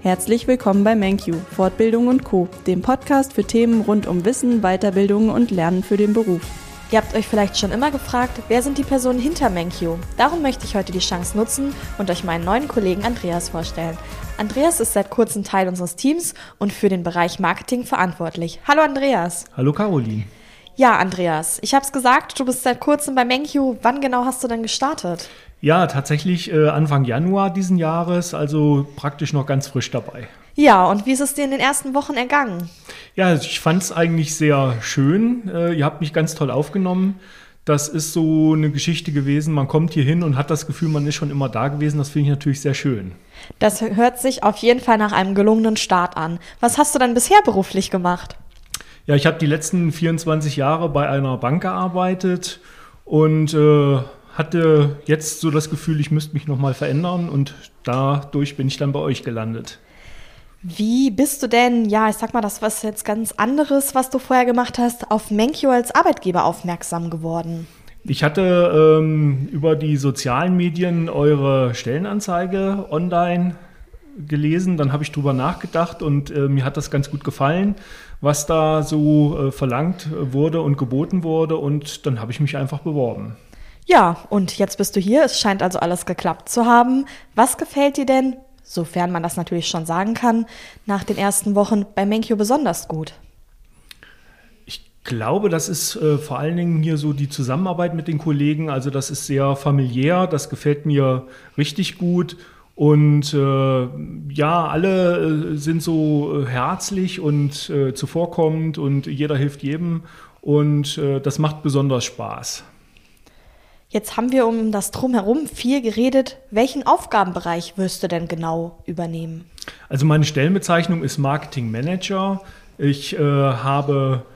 Herzlich willkommen bei MenQ, Fortbildung und Co., dem Podcast für Themen rund um Wissen, Weiterbildung und Lernen für den Beruf. Ihr habt euch vielleicht schon immer gefragt, wer sind die Personen hinter MenQ? Darum möchte ich heute die Chance nutzen und euch meinen neuen Kollegen Andreas vorstellen. Andreas ist seit kurzem Teil unseres Teams und für den Bereich Marketing verantwortlich. Hallo Andreas. Hallo Caroline. Ja, Andreas, ich habe es gesagt, du bist seit kurzem bei MenQ. Wann genau hast du denn gestartet? Ja, tatsächlich äh, Anfang Januar diesen Jahres, also praktisch noch ganz frisch dabei. Ja, und wie ist es dir in den ersten Wochen ergangen? Ja, ich fand es eigentlich sehr schön. Äh, ihr habt mich ganz toll aufgenommen. Das ist so eine Geschichte gewesen. Man kommt hier hin und hat das Gefühl, man ist schon immer da gewesen. Das finde ich natürlich sehr schön. Das hört sich auf jeden Fall nach einem gelungenen Start an. Was hast du dann bisher beruflich gemacht? Ja, ich habe die letzten 24 Jahre bei einer Bank gearbeitet und äh, hatte jetzt so das Gefühl, ich müsste mich nochmal verändern und dadurch bin ich dann bei euch gelandet. Wie bist du denn, ja, ich sag mal, das was jetzt ganz anderes, was du vorher gemacht hast, auf Menkyo als Arbeitgeber aufmerksam geworden? Ich hatte ähm, über die sozialen Medien eure Stellenanzeige online gelesen, dann habe ich drüber nachgedacht und äh, mir hat das ganz gut gefallen, was da so äh, verlangt wurde und geboten wurde und dann habe ich mich einfach beworben. Ja, und jetzt bist du hier. Es scheint also alles geklappt zu haben. Was gefällt dir denn, sofern man das natürlich schon sagen kann, nach den ersten Wochen bei Menkyo besonders gut? Ich glaube, das ist äh, vor allen Dingen hier so die Zusammenarbeit mit den Kollegen. Also das ist sehr familiär, das gefällt mir richtig gut. Und äh, ja, alle äh, sind so äh, herzlich und äh, zuvorkommend und jeder hilft jedem. Und äh, das macht besonders Spaß. Jetzt haben wir um das Drumherum viel geredet. Welchen Aufgabenbereich wirst du denn genau übernehmen? Also meine Stellenbezeichnung ist Marketing Manager. Ich äh, habe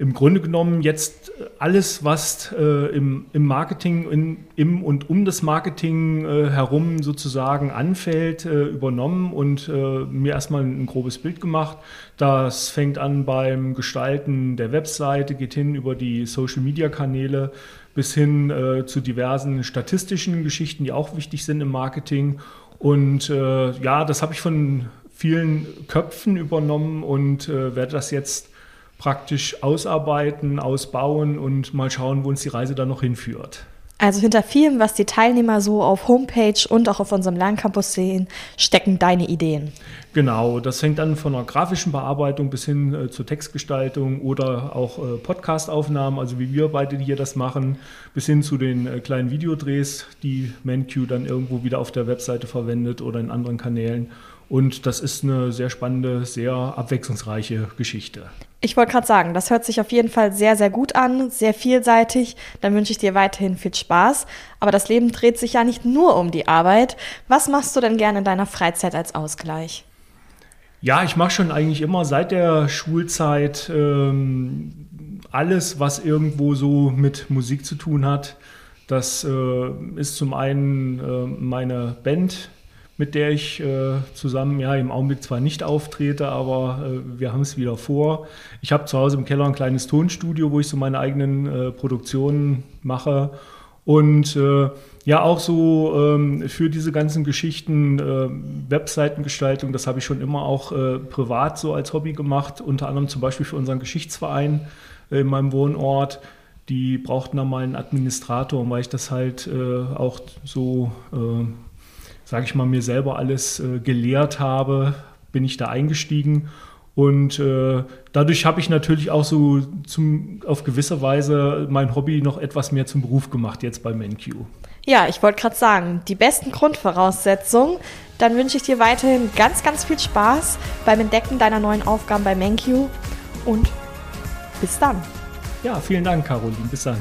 im Grunde genommen jetzt alles, was äh, im, im, Marketing, in, im und um das Marketing äh, herum sozusagen anfällt, äh, übernommen und äh, mir erstmal ein grobes Bild gemacht. Das fängt an beim Gestalten der Webseite, geht hin über die Social-Media-Kanäle bis hin äh, zu diversen statistischen Geschichten, die auch wichtig sind im Marketing. Und äh, ja, das habe ich von vielen Köpfen übernommen und werde das jetzt praktisch ausarbeiten, ausbauen und mal schauen, wo uns die Reise dann noch hinführt. Also hinter vielem, was die Teilnehmer so auf Homepage und auch auf unserem Lerncampus sehen, stecken deine Ideen. Genau, das fängt an von einer grafischen Bearbeitung bis hin äh, zur Textgestaltung oder auch äh, Podcastaufnahmen, also wie wir beide hier das machen, bis hin zu den äh, kleinen Videodrehs, die ManQ dann irgendwo wieder auf der Webseite verwendet oder in anderen Kanälen. Und das ist eine sehr spannende, sehr abwechslungsreiche Geschichte. Ich wollte gerade sagen, das hört sich auf jeden Fall sehr, sehr gut an, sehr vielseitig. Dann wünsche ich dir weiterhin viel Spaß. Aber das Leben dreht sich ja nicht nur um die Arbeit. Was machst du denn gerne in deiner Freizeit als Ausgleich? Ja, ich mache schon eigentlich immer seit der Schulzeit ähm, alles, was irgendwo so mit Musik zu tun hat. Das äh, ist zum einen äh, meine Band, mit der ich äh, zusammen ja im Augenblick zwar nicht auftrete, aber äh, wir haben es wieder vor. Ich habe zu Hause im Keller ein kleines Tonstudio, wo ich so meine eigenen äh, Produktionen mache. Und äh, ja, auch so ähm, für diese ganzen Geschichten, äh, Webseitengestaltung, das habe ich schon immer auch äh, privat so als Hobby gemacht, unter anderem zum Beispiel für unseren Geschichtsverein in meinem Wohnort die brauchten da mal einen Administrator, weil ich das halt äh, auch so äh, sage ich mal, mir selber alles äh, gelehrt habe, bin ich da eingestiegen. Und äh, dadurch habe ich natürlich auch so zum, auf gewisse Weise mein Hobby noch etwas mehr zum Beruf gemacht, jetzt bei MenQ. Ja, ich wollte gerade sagen, die besten Grundvoraussetzungen. Dann wünsche ich dir weiterhin ganz, ganz viel Spaß beim Entdecken deiner neuen Aufgaben bei MenQ und bis dann. Ja, vielen Dank, Caroline. Bis dann.